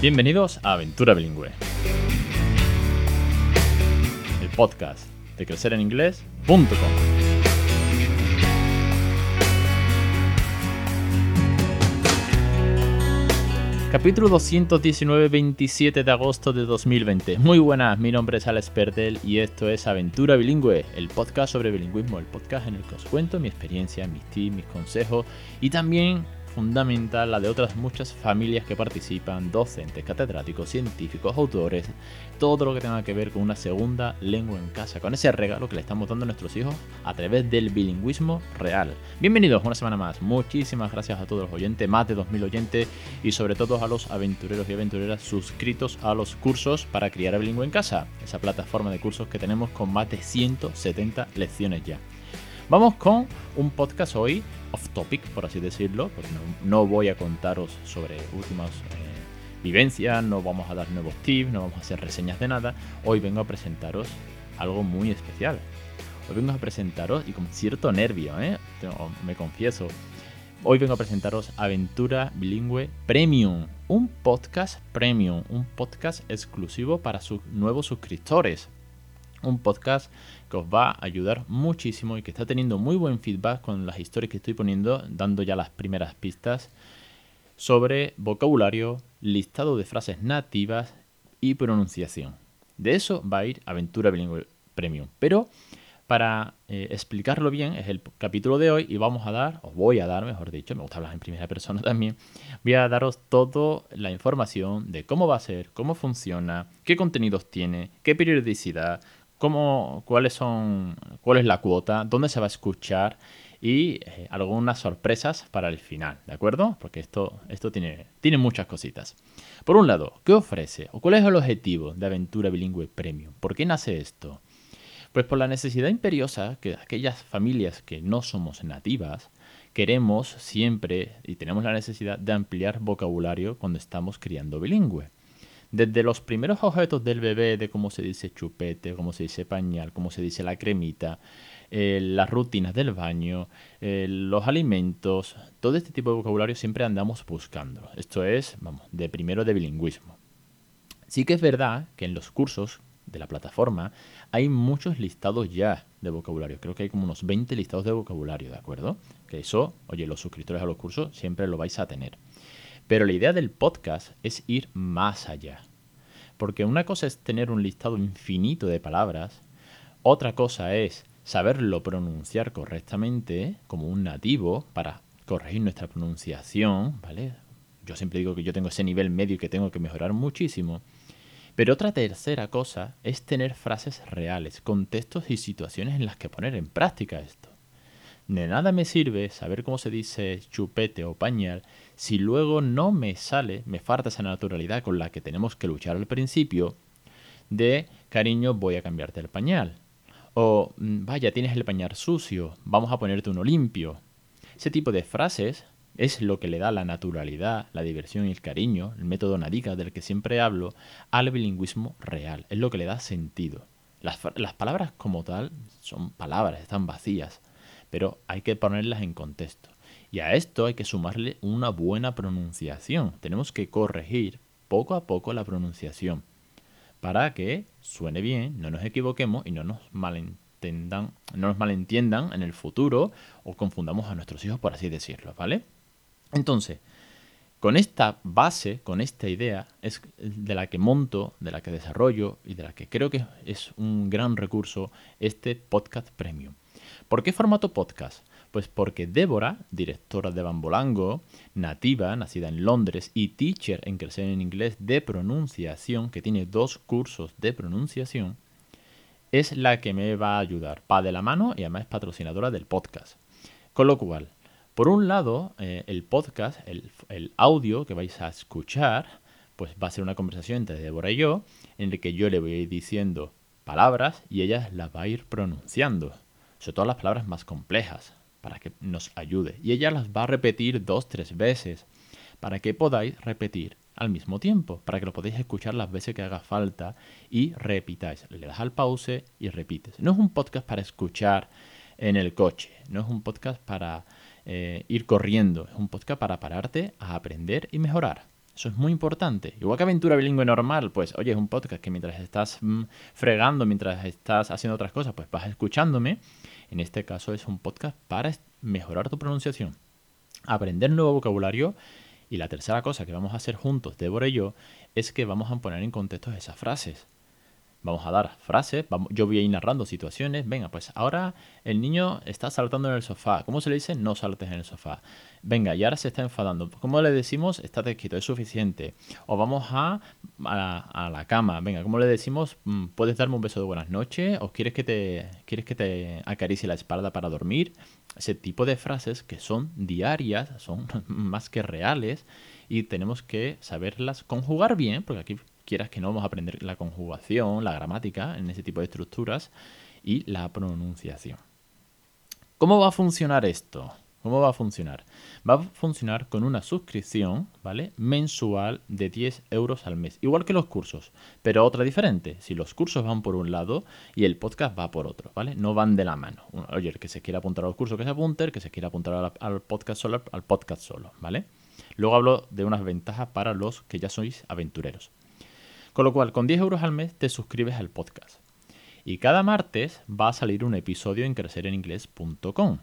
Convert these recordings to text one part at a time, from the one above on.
Bienvenidos a Aventura Bilingüe, el podcast de crecereninglés.com. Capítulo 219, 27 de agosto de 2020. Muy buenas, mi nombre es Alex Perdel y esto es Aventura Bilingüe, el podcast sobre bilingüismo, el podcast en el que os cuento mi experiencia, mis tips, mis consejos y también fundamental la de otras muchas familias que participan, docentes, catedráticos, científicos, autores, todo lo que tenga que ver con una segunda lengua en casa, con ese regalo que le estamos dando a nuestros hijos a través del bilingüismo real. Bienvenidos una semana más, muchísimas gracias a todos los oyentes, más de 2.000 oyentes y sobre todo a los aventureros y aventureras suscritos a los cursos para criar a bilingüe en casa, esa plataforma de cursos que tenemos con más de 170 lecciones ya. Vamos con un podcast hoy off topic, por así decirlo, porque no, voy a contaros sobre últimas eh, vivencias, no vamos a dar nuevos tips, no vamos a hacer reseñas de nada. Hoy vengo a presentaros algo muy especial. Hoy vengo a presentaros, y con cierto nervio, ¿eh? me confieso, hoy vengo a presentaros Aventura Bilingüe Premium, un podcast premium, un podcast exclusivo para sus nuevos suscriptores un podcast que os va a ayudar muchísimo y que está teniendo muy buen feedback con las historias que estoy poniendo, dando ya las primeras pistas sobre vocabulario, listado de frases nativas y pronunciación. De eso va a ir Aventura Bilingüe Premium. Pero para eh, explicarlo bien, es el capítulo de hoy y vamos a dar, os voy a dar, mejor dicho, me gusta hablar en primera persona también, voy a daros toda la información de cómo va a ser, cómo funciona, qué contenidos tiene, qué periodicidad, cómo, cuáles son, cuál es la cuota, dónde se va a escuchar y eh, algunas sorpresas para el final, ¿de acuerdo? Porque esto, esto tiene, tiene muchas cositas. Por un lado, ¿qué ofrece o cuál es el objetivo de Aventura Bilingüe Premium? ¿Por qué nace esto? Pues por la necesidad imperiosa que aquellas familias que no somos nativas queremos siempre y tenemos la necesidad de ampliar vocabulario cuando estamos criando bilingüe. Desde los primeros objetos del bebé, de cómo se dice chupete, cómo se dice pañal, cómo se dice la cremita, eh, las rutinas del baño, eh, los alimentos, todo este tipo de vocabulario siempre andamos buscando. Esto es, vamos, de primero de bilingüismo. Sí que es verdad que en los cursos de la plataforma hay muchos listados ya de vocabulario. Creo que hay como unos 20 listados de vocabulario, ¿de acuerdo? Que eso, oye, los suscriptores a los cursos siempre lo vais a tener. Pero la idea del podcast es ir más allá. Porque una cosa es tener un listado infinito de palabras, otra cosa es saberlo pronunciar correctamente como un nativo para corregir nuestra pronunciación, ¿vale? Yo siempre digo que yo tengo ese nivel medio y que tengo que mejorar muchísimo. Pero otra tercera cosa es tener frases reales, contextos y situaciones en las que poner en práctica esto. De nada me sirve saber cómo se dice chupete o pañal si luego no me sale, me falta esa naturalidad con la que tenemos que luchar al principio de cariño voy a cambiarte el pañal. O mm, vaya, tienes el pañal sucio, vamos a ponerte uno limpio. Ese tipo de frases es lo que le da la naturalidad, la diversión y el cariño, el método Nadiga del que siempre hablo, al bilingüismo real. Es lo que le da sentido. Las, las palabras como tal son palabras, están vacías pero hay que ponerlas en contexto. Y a esto hay que sumarle una buena pronunciación. Tenemos que corregir poco a poco la pronunciación para que suene bien, no nos equivoquemos y no nos malentendan, no nos malentiendan en el futuro o confundamos a nuestros hijos, por así decirlo, ¿vale? Entonces, con esta base, con esta idea, es de la que monto, de la que desarrollo y de la que creo que es un gran recurso este podcast premium. ¿Por qué formato podcast? Pues porque Débora, directora de Bambolango, nativa, nacida en Londres y teacher en crecer en inglés de pronunciación, que tiene dos cursos de pronunciación, es la que me va a ayudar, pa de la mano y además es patrocinadora del podcast. Con lo cual, por un lado, eh, el podcast, el, el audio que vais a escuchar, pues va a ser una conversación entre Débora y yo, en la que yo le voy a ir diciendo palabras y ella las va a ir pronunciando sobre todo las palabras más complejas, para que nos ayude. Y ella las va a repetir dos, tres veces, para que podáis repetir al mismo tiempo, para que lo podáis escuchar las veces que haga falta y repitáis. Le das al pause y repites. No es un podcast para escuchar en el coche, no es un podcast para eh, ir corriendo, es un podcast para pararte a aprender y mejorar. Eso es muy importante. Igual que aventura bilingüe normal, pues oye, es un podcast que mientras estás mm, fregando, mientras estás haciendo otras cosas, pues vas escuchándome. En este caso es un podcast para mejorar tu pronunciación, aprender nuevo vocabulario. Y la tercera cosa que vamos a hacer juntos, Débora y yo, es que vamos a poner en contexto esas frases. Vamos a dar frases, yo voy a ir narrando situaciones. Venga, pues ahora el niño está saltando en el sofá. ¿Cómo se le dice? No saltes en el sofá. Venga, y ahora se está enfadando. ¿Cómo le decimos? Estate quieto, es suficiente. O vamos a, a, la cama. Venga, ¿cómo le decimos? Mm, ¿Puedes darme un beso de buenas noches? ¿O quieres que te, quieres que te acaricie la espalda para dormir? Ese tipo de frases que son diarias, son más que reales y tenemos que saberlas conjugar bien, porque aquí quieras que no, vamos a aprender la conjugación, la gramática en ese tipo de estructuras y la pronunciación. ¿Cómo va a funcionar esto? ¿Cómo va a funcionar? Va a funcionar con una suscripción, ¿vale? Mensual de 10 euros al mes. Igual que los cursos, pero otra diferente. Si los cursos van por un lado y el podcast va por otro, ¿vale? No van de la mano. Oye, el que se quiera apuntar a los cursos que se apunte, el que se quiera apuntar al, podcast solo, al podcast solo, ¿vale? Luego hablo de unas ventajas para los que ya sois aventureros. Con lo cual, con 10 euros al mes te suscribes al podcast. Y cada martes va a salir un episodio en crecereninglés.com.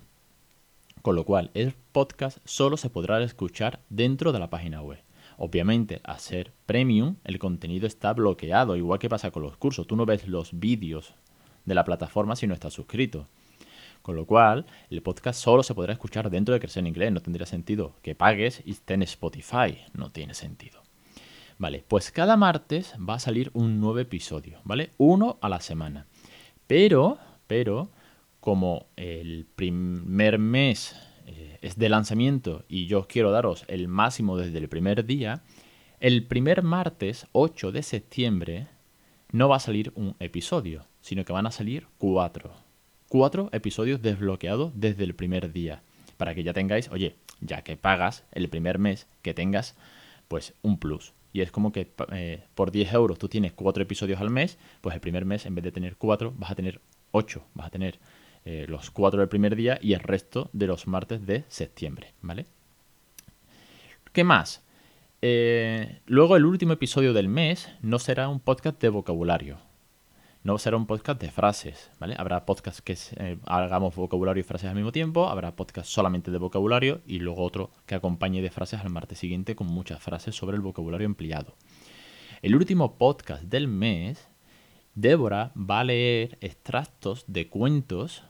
Con lo cual, el podcast solo se podrá escuchar dentro de la página web. Obviamente, a ser premium, el contenido está bloqueado, igual que pasa con los cursos. Tú no ves los vídeos de la plataforma si no estás suscrito. Con lo cual, el podcast solo se podrá escuchar dentro de Crecer en Inglés. No tendría sentido que pagues y esté en Spotify. No tiene sentido. Vale, pues cada martes va a salir un nuevo episodio, ¿vale? Uno a la semana. Pero, pero, como el primer mes eh, es de lanzamiento y yo quiero daros el máximo desde el primer día, el primer martes 8 de septiembre no va a salir un episodio, sino que van a salir cuatro. Cuatro episodios desbloqueados desde el primer día. Para que ya tengáis, oye, ya que pagas el primer mes, que tengas pues un plus. Y es como que eh, por 10 euros tú tienes 4 episodios al mes, pues el primer mes en vez de tener 4 vas a tener 8, vas a tener eh, los 4 del primer día y el resto de los martes de septiembre, ¿vale? ¿Qué más? Eh, luego el último episodio del mes no será un podcast de vocabulario, no será un podcast de frases, ¿vale? Habrá podcasts que eh, hagamos vocabulario y frases al mismo tiempo, habrá podcast solamente de vocabulario y luego otro que acompañe de frases al martes siguiente con muchas frases sobre el vocabulario empleado. El último podcast del mes, Débora va a leer extractos de cuentos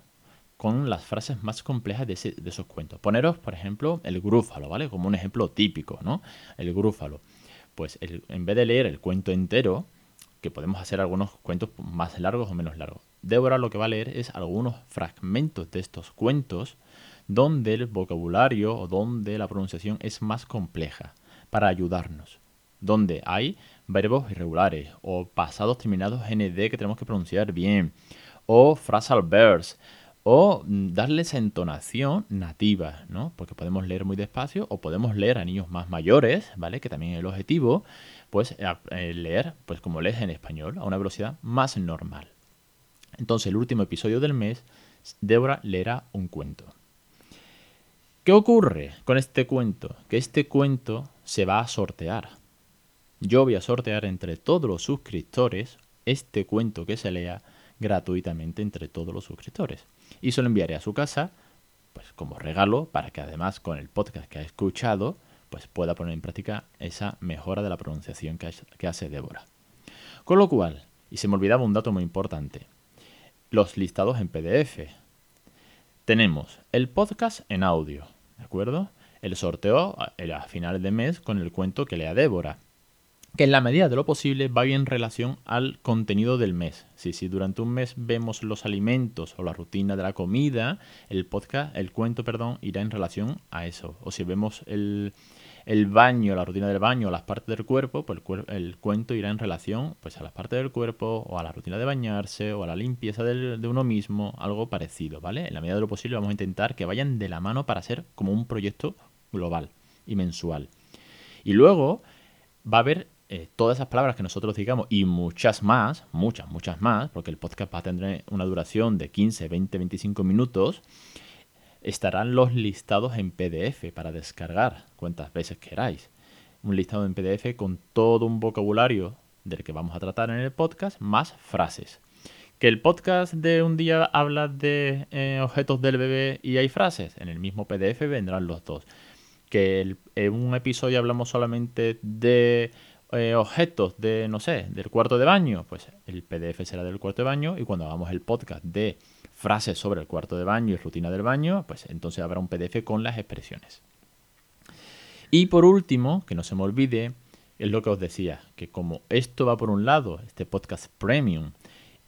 con las frases más complejas de, esos cuentos. Poneros, por ejemplo, el grúfalo, ¿vale? Como un ejemplo típico, ¿no? El grúfalo. Pues en vez de leer el cuento entero, que podemos hacer algunos cuentos más largos o menos largos. Débora lo que va a leer es algunos fragmentos de estos cuentos donde el vocabulario o donde la pronunciación es más compleja para ayudarnos. Donde hay verbos irregulares o pasados terminados ND que tenemos que pronunciar bien o phrasal verbs o darle esa entonación nativa, ¿no? Porque podemos leer muy despacio o podemos leer a niños más mayores, ¿vale? Que también es el objetivo, pues eh, leer, pues como lees en español, a una velocidad más normal. Entonces, el último episodio del mes, Débora leerá un cuento. ¿Qué ocurre con este cuento? Que este cuento se va a sortear. Yo voy a sortear entre todos los suscriptores este cuento que se lea gratuitamente entre todos los suscriptores. Y se lo enviaré a su casa, pues como regalo, para que además con el podcast que ha escuchado, pues pueda poner en práctica esa mejora de la pronunciación que hace Débora. Con lo cual, y se me olvidaba un dato muy importante, los listados en PDF. Tenemos el podcast en audio, ¿de acuerdo? El sorteo a final de mes con el cuento que lea Débora que en la medida de lo posible va bien en relación al contenido del mes. Si, si durante un mes vemos los alimentos o la rutina de la comida, el podcast, el cuento, perdón, irá en relación a eso. O si vemos el, baño, la rutina del baño, las partes del cuerpo, pues el, cuento irá en relación pues, a las partes del cuerpo o a la rutina de bañarse o a la limpieza de uno mismo, algo parecido, ¿vale? En la medida de lo posible vamos a intentar que vayan de la mano para ser como un proyecto global y mensual. Y luego va a haber eh, todas esas palabras que nosotros digamos y muchas más, muchas, muchas más, porque el podcast va a tener una duración de 15, 20, 25 minutos, estarán los listados en PDF para descargar cuantas veces queráis. un listado en PDF con todo un vocabulario del que vamos a tratar en el podcast, más frases. Que el podcast de un día habla de eh, objetos del bebé y hay frases, en el mismo PDF vendrán los dos. Que en un episodio hablamos solamente de eh, objetos de, no sé, del cuarto de baño, pues el PDF será del cuarto de baño y cuando hagamos el podcast de frases sobre el cuarto de baño y rutina del baño, pues entonces habrá un PDF con las expresiones. Y por último, que no se me olvide, es lo que os decía, que como esto va por un lado, este podcast premium,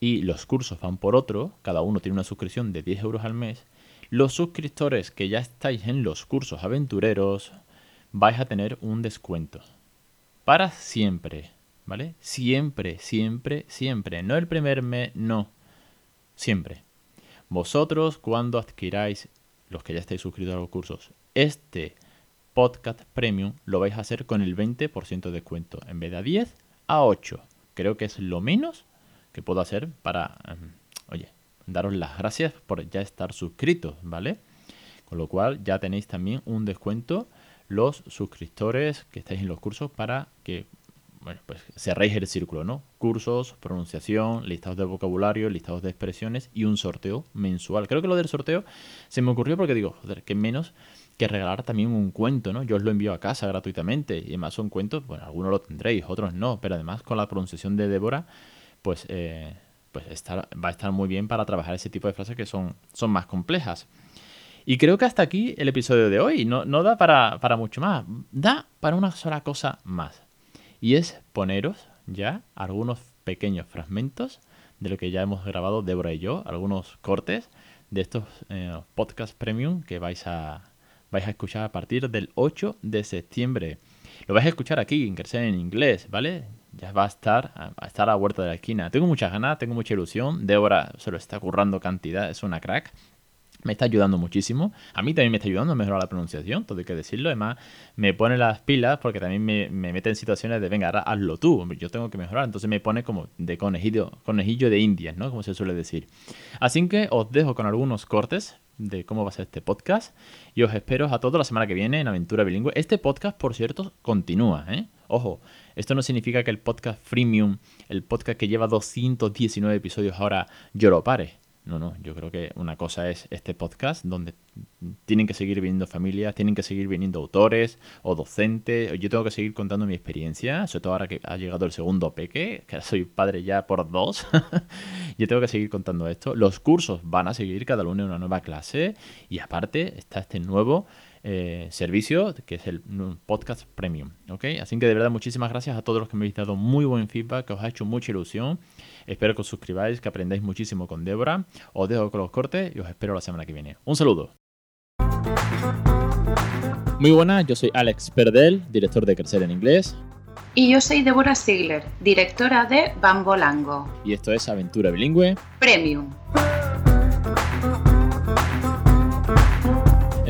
y los cursos van por otro, cada uno tiene una suscripción de 10 euros al mes, los suscriptores que ya estáis en los cursos aventureros vais a tener un descuento para siempre, ¿vale? Siempre, siempre, siempre. No el primer mes, no. Siempre. Vosotros, cuando adquiráis, los que ya estáis suscritos a los cursos, este podcast premium, lo vais a hacer con el 20% de descuento. En vez de a 10, a 8. Creo que es lo menos que puedo hacer para, em, oye, daros las gracias por ya estar suscritos, ¿vale? Con lo cual ya tenéis también un descuento los suscriptores que estáis en los cursos para que bueno, pues cerréis el círculo, ¿no? Cursos, pronunciación, listados de vocabulario, listados de expresiones y un sorteo mensual. Creo que lo del sorteo se me ocurrió porque digo, joder, que menos que regalar también un cuento, ¿no? Yo os lo envío a casa gratuitamente y además son cuentos, bueno, algunos lo tendréis, otros no, pero además con la pronunciación de Débora, pues, eh, pues va a estar muy bien para trabajar ese tipo de frases que son, son más complejas. Y creo que hasta aquí el episodio de hoy. No, no da para, mucho más. Da para una sola cosa más. Y es poneros ya algunos pequeños fragmentos de lo que ya hemos grabado Débora y yo, algunos cortes de estos eh, podcast premium que vais a, vais a escuchar a partir del 8 de septiembre. Lo vais a escuchar aquí en Crecer en Inglés, ¿vale? Ya va a estar, a estar a la vuelta de la esquina. Tengo muchas ganas, tengo mucha ilusión. Débora se lo está currando cantidad, es una crack me está ayudando muchísimo. A mí también me está ayudando a mejorar la pronunciación, todo hay que decirlo. Además, me pone las pilas porque también me, mete en situaciones de, venga, ahora hazlo tú, yo tengo que mejorar. Entonces me pone como de conejillo, conejillo de indias, ¿no? Como se suele decir. Así que os dejo con algunos cortes de cómo va a ser este podcast y os espero a todos la semana que viene en Aventura Bilingüe. Este podcast, por cierto, continúa, ¿eh? Ojo, esto no significa que el podcast freemium, el podcast que lleva 219 episodios ahora, yo lo pare no, no, yo creo que una cosa es este podcast donde tienen que seguir viniendo familias, tienen que seguir viniendo autores o docentes. Yo tengo que seguir contando mi experiencia, sobre todo ahora que ha llegado el segundo peque, que soy padre ya por dos. yo tengo que seguir contando esto. Los cursos van a seguir cada lunes una nueva clase y aparte está este nuevo eh, servicio, que es el podcast premium. ¿ok? Así que de verdad muchísimas gracias a todos los que me habéis dado muy buen feedback, que os ha hecho mucha ilusión. Espero que os suscribáis, que aprendáis muchísimo con Débora. Os dejo con los cortes y os espero la semana que viene. Un saludo. Muy buenas, yo soy Alex Perdel, director de Crecer en Inglés. Y yo soy Débora Sigler, directora de Bambolango. Y esto es Aventura Bilingüe Premium.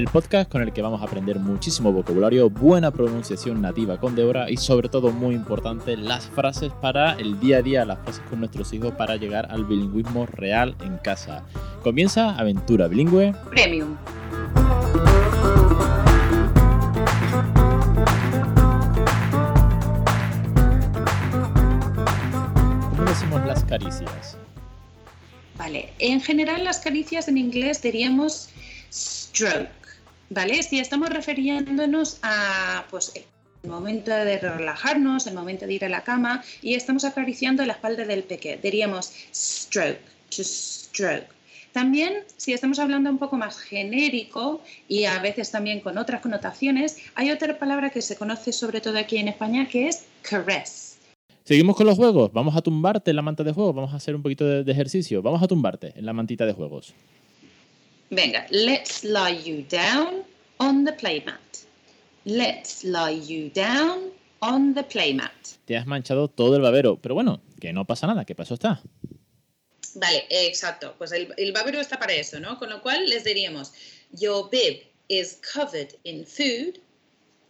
El podcast con el que vamos a aprender muchísimo vocabulario, buena pronunciación nativa con Débora y sobre todo muy importante las frases para el día a día, las frases con nuestros hijos para llegar al bilingüismo real en casa. Comienza Aventura Bilingüe Premium. ¿Cómo decimos las caricias? Vale, en general las caricias en inglés diríamos stroke ¿vale? Si estamos refiriéndonos a pues, el momento de relajarnos, el momento de ir a la cama y estamos acariciando la espalda del peque, diríamos stroke, to stroke. También, si estamos hablando un poco más genérico y a veces también con otras connotaciones, hay otra palabra que se conoce sobre todo aquí en España que es caress. Seguimos con los juegos. Vamos a tumbarte en la manta de juego. Vamos a hacer un poquito de, de ejercicio. Vamos a tumbarte en la mantita de juegos. Venga, let's lie you down on the playmat. Let's lie you down on the playmat. Te has manchado todo el babero, pero bueno, que no pasa nada, ¿qué pasó está? Vale, exacto. Pues el, el babero está para eso, ¿no? Con lo cual les diríamos, your bib is covered in food.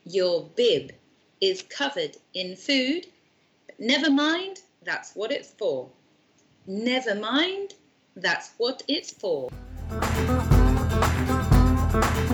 Your bib is covered in food. Never mind, that's what it's for. Never mind, that's what it's for. Thank you.